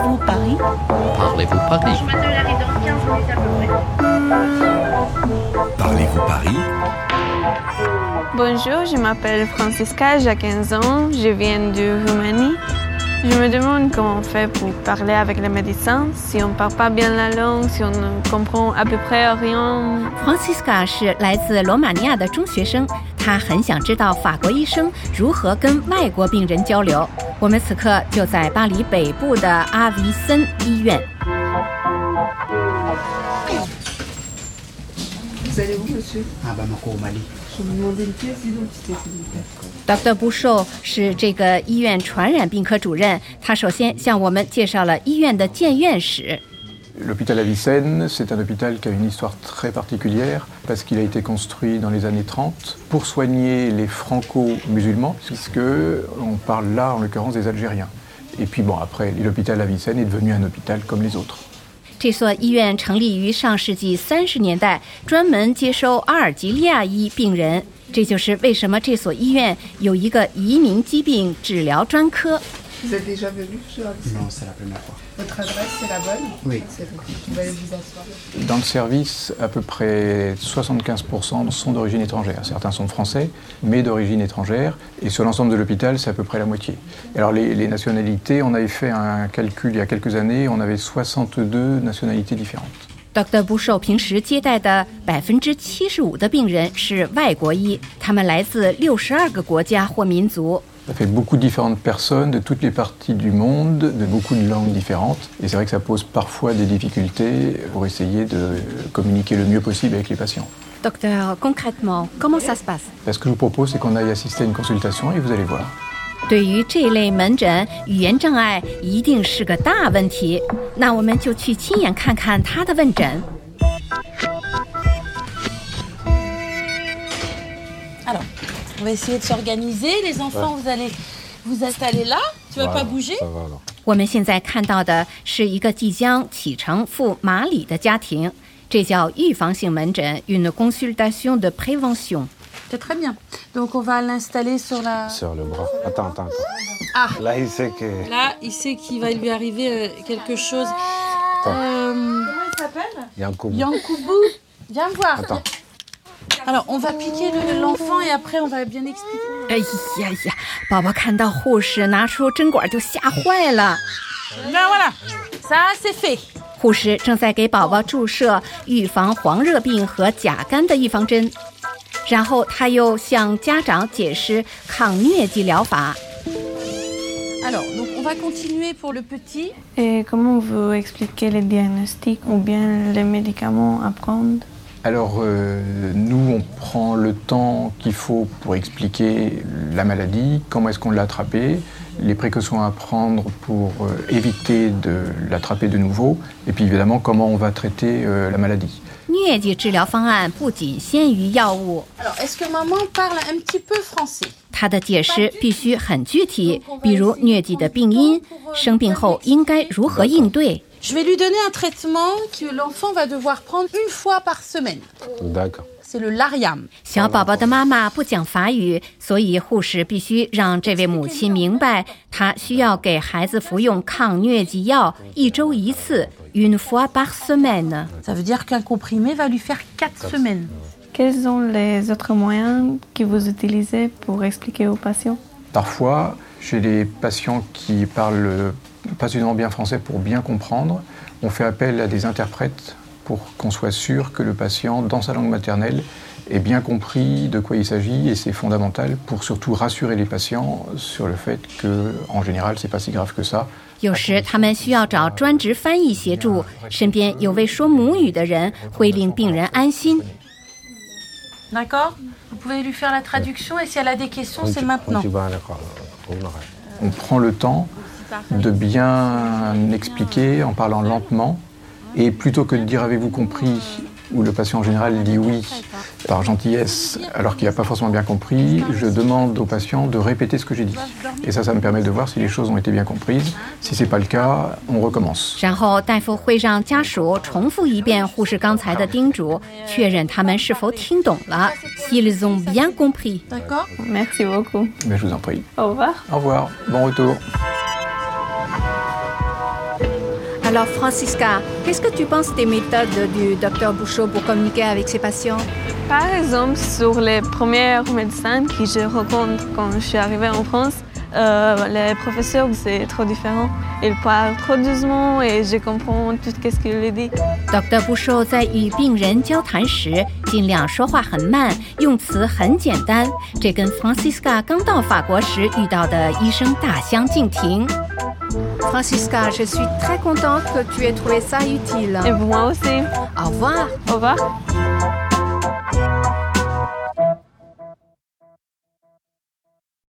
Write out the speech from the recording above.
Parlez-vous Paris Parlez-vous Paris Je m'attends à dans 15 minutes à peu près. Parlez-vous Paris Bonjour, je m'appelle Francisca, j'ai 15 ans, je viens de Roumanie. Je me demande comment on fait pour parler avec les médecins, si on ne parle pas bien la langue, si on ne comprend à peu près rien. Francisca 是来自罗马尼亚的中学生，她很想知道法国医生如何跟外国病人交流。 我们此刻就在巴黎北部的阿维森医院。Dr. b u c h 是这个医院传染病科主任，他首先向我们介绍了医院的建院史。L'hôpital Avicenne, c'est un hôpital qui a une histoire très particulière parce qu'il a été construit dans les années 30 pour soigner les franco-musulmans, puisque on parle là en l'occurrence des Algériens. Et puis bon, après, l'hôpital Avicenne est devenu un hôpital comme les autres. 这所医院成立于上世纪三十年代，专门接收阿尔及利亚裔病人。这就是为什么这所医院有一个移民疾病治疗专科。 Vous êtes déjà venu chez Avicenne Non, c'est la première fois. Votre adresse, c'est la bonne Oui. C'est bon. Vous allez vous asseoir. Dans le service, à peu près 75% sont d'origine étrangère. Certains sont français, mais d'origine étrangère. Et sur l'ensemble de l'hôpital, c'est à peu près la moitié. Alors les, les nationalités, on avait fait un calcul il y a quelques années, on avait 62 nationalités différentes. Dr. 布寿平时接待的百分之七十五的病人是外国医，他们来自六十二个国家或民族。 Ça fait beaucoup de différentes personnes de toutes les parties du monde, de beaucoup de langues différentes. Et c'est vrai que ça pose parfois des difficultés pour essayer de communiquer le mieux possible avec les patients. Docteur, concrètement, comment ça se passe? Ce que je vous propose, c'est qu'on aille assister à une consultation et vous allez voir. 对于这类门诊，语言障碍一定是个大问题。那我们就去亲眼看看他的问诊。 Alors, on va essayer de s'organiser. Les enfants, vous allez vous installer là. Tu vas pas bouger 我们现在看到的是一个即将启程赴马里的家庭，这叫预防性门诊 （une consultation de prévention）。 C'est très bien. Donc, on va l'installer sur la. Sur le bras. Attends, attends, attends. Ah. Là, il sait que. Là, il sait qu'il va lui arriver euh, quelque chose. Attends. Euh, Comment il s'appelle Il y a un coup. Yankoubou. Viens me voir. Attends. Alors, on va piquer le- l'enfant et après, on va bien expliquer. 哎呀呀！宝宝看到护士拿出针管就吓坏了。 Ben voilà. Ça, c'est fait. 护士正在给宝宝注射预防黄热病和甲肝的预防针，然后他又向家长解释抗疟疾疗法。 Alors, donc, on va continuer pour le petit. Et comment vous expliquez les diagnostics ou bien les médicaments à prendre Alors, euh, nous, on prend le temps qu'il faut pour expliquer la maladie, comment est-ce qu'on l'a attrapée, les précautions à prendre pour euh, éviter de l'attraper de nouveau, et puis évidemment comment on va traiter euh, la maladie. 疟疾治疗方案不仅限于药物， Alors, est-ce que maman parle un petit peu français 它的解释必须很具体，比如疟疾的病因、生病后应该如何应对。 Je vais lui donner un traitement que l'enfant va devoir prendre une fois par semaine. D'accord. C'est le Lariam. 小宝宝的妈妈不讲法语，所以护士必须让这位母亲明白，她需要给孩子服用抗疟疾药一周一次，une fois par semaine。 Ça veut dire qu'un comprimé va lui faire 4 semaines. Quels sont les autres moyens que vous utilisez pour expliquer aux patients Parfois, chez les patients qui parlent euh, pas suffisamment bien français pour bien comprendre, on fait appel à des interprètes pour qu'on soit sûr que le patient, dans sa langue maternelle, ait bien compris de quoi il s'agit et c'est fondamental pour surtout rassurer les patients sur le fait que, en général, c'est pas si grave que ça. 有时他们需要找专职翻译协助，身边有位说母语的人会令病人安心。 D'accord Vous pouvez lui faire la traduction et si elle a des questions, c'est On maintenant. t'y va, d'accord. On arrête. On prend le temps de bien expliquer en parlant lentement. Et plutôt que de dire avez-vous compris où le patient en général dit oui par gentillesse alors qu'il n'a pas forcément bien compris, je demande au patient de répéter ce que j'ai dit. Et ça, ça me permet de voir si les choses ont été bien comprises. Si ce n'est pas le cas, on recommence. S'ils ont bien compris. D'accord Merci beaucoup. Je vous en prie. Au revoir. Au revoir. Bon retour. Alors, Francisca, qu'est-ce que tu penses des méthodes du docteur Bouchot pour communiquer avec ses patients Par exemple, sur les premiers médecins que je rencontre quand je suis arrivée en France, euh, les professeurs, c'est trop différent. Ils parlent trop doucement et je comprends tout ce qu'ils disent. Dr. 布寿在与病人交谈时，尽量说话很慢，用词很简单。这跟 Francisca 刚到法国时遇到的医生大相径庭。 Francisca, je suis très contente que tu aies trouvé ça utile. Et moi aussi. Au revoir. Au revoir.